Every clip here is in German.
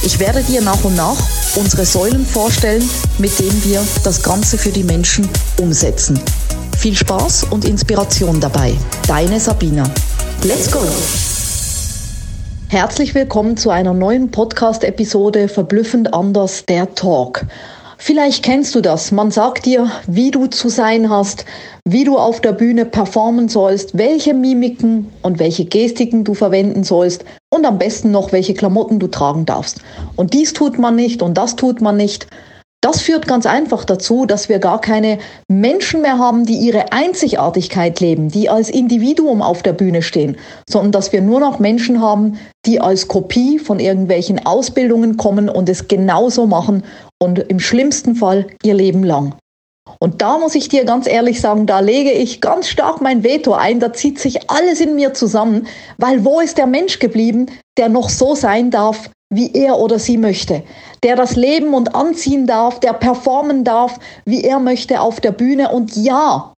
Ich werde dir nach und nach unsere Säulen vorstellen, mit denen wir das Ganze für die Menschen umsetzen. Viel Spaß und Inspiration dabei. Deine Sabina. Let's go! Herzlich willkommen zu einer neuen Podcast-Episode Verblüffend anders, der Talk. Vielleicht kennst du das. Man sagt dir, wie du zu sein hast, wie du auf der Bühne performen sollst, welche Mimiken und welche Gestiken du verwenden sollst und am besten noch, welche Klamotten du tragen darfst. Und dies tut man nicht und das tut man nicht. Das führt ganz einfach dazu, dass wir gar keine Menschen mehr haben, die ihre Einzigartigkeit leben, die als Individuum auf der Bühne stehen, sondern dass wir nur noch Menschen haben, die als Kopie von irgendwelchen Ausbildungen kommen und es genauso machen und im schlimmsten Fall ihr Leben lang. Und da muss ich dir ganz ehrlich sagen, da lege ich ganz stark mein Veto ein, da zieht sich alles in mir zusammen, weil wo ist der Mensch geblieben, der noch so sein darf, wie er oder sie möchte, der das leben und anziehen darf, der performen darf, wie er möchte auf der Bühne. Und ja,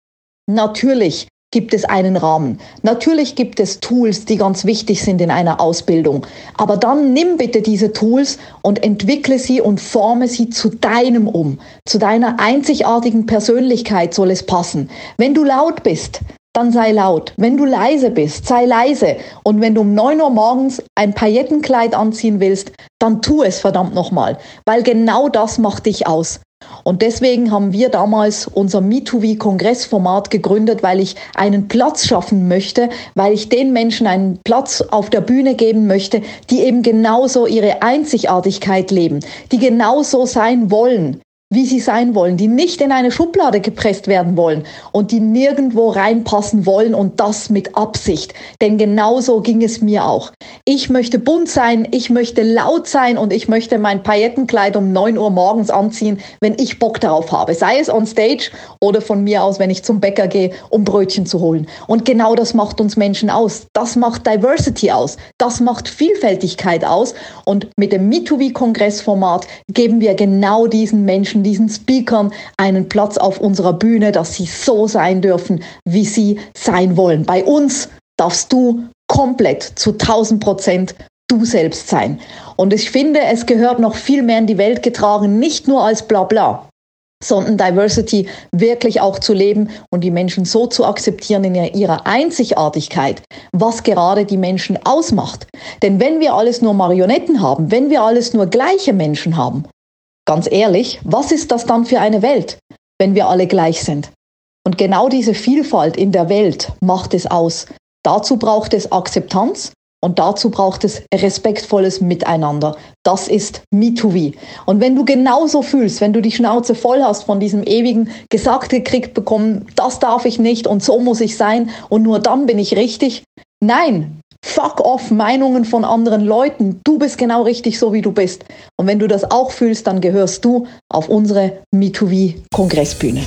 natürlich gibt es einen Rahmen. Natürlich gibt es Tools, die ganz wichtig sind in einer Ausbildung. Aber dann nimm bitte diese Tools und entwickle sie und forme sie zu deinem um. Zu deiner einzigartigen Persönlichkeit soll es passen. Wenn du laut bist, dann sei laut. Wenn du leise bist, sei leise. Und wenn du um 9 Uhr morgens ein Paillettenkleid anziehen willst, dann tu es verdammt nochmal. Weil genau das macht dich aus. Und deswegen haben wir damals unser Me2V-Kongressformat gegründet, weil ich einen Platz schaffen möchte, weil ich den Menschen einen Platz auf der Bühne geben möchte, die eben genauso ihre Einzigartigkeit leben, die genauso sein wollen, wie sie sein wollen, die nicht in eine Schublade gepresst werden wollen und die nirgendwo reinpassen wollen und das mit Absicht. Denn genauso ging es mir auch. Ich möchte bunt sein, ich möchte laut sein und ich möchte mein Paillettenkleid um neun Uhr morgens anziehen, wenn ich Bock darauf habe. Sei es on stage oder von mir aus, wenn ich zum Bäcker gehe, um Brötchen zu holen. Und genau das macht uns Menschen aus. Das macht Diversity aus. Das macht Vielfältigkeit aus. Und mit dem Me2V-Kongressformat geben wir genau diesen Menschen Menschen, diesen Speakern einen Platz auf unserer Bühne, dass sie so sein dürfen, wie sie sein wollen. Bei uns darfst du komplett zu 1000 Prozent du selbst sein. Und ich finde, es gehört noch viel mehr in die Welt getragen, nicht nur als Blabla, sondern Diversity wirklich auch zu leben und die Menschen so zu akzeptieren in ihrer Einzigartigkeit, was gerade die Menschen ausmacht. Denn wenn wir alles nur Marionetten haben, wenn wir alles nur gleiche Menschen haben, Ganz ehrlich, was ist das dann für eine Welt, wenn wir alle gleich sind? Und genau diese Vielfalt in der Welt macht es aus. Dazu braucht es Akzeptanz und dazu braucht es respektvolles Miteinander. Das ist Me2V. Und wenn du genauso fühlst, wenn du die Schnauze voll hast von diesem ewigen gesagt gekriegt bekommen, das darf ich nicht und so muss ich sein und nur dann bin ich richtig. Nein, Fuck off Meinungen von anderen Leuten. Du bist genau richtig so, wie du bist. Und wenn du das auch fühlst, dann gehörst du auf unsere Me2V-Kongressbühne.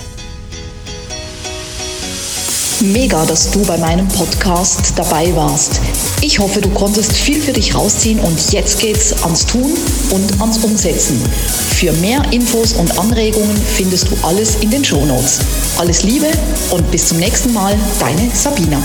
Mega, dass du bei meinem Podcast dabei warst. Ich hoffe, du konntest viel für dich rausziehen und jetzt geht's ans Tun und ans Umsetzen. Für mehr Infos und Anregungen findest du alles in den Shownotes. Alles Liebe und bis zum nächsten Mal, deine Sabina.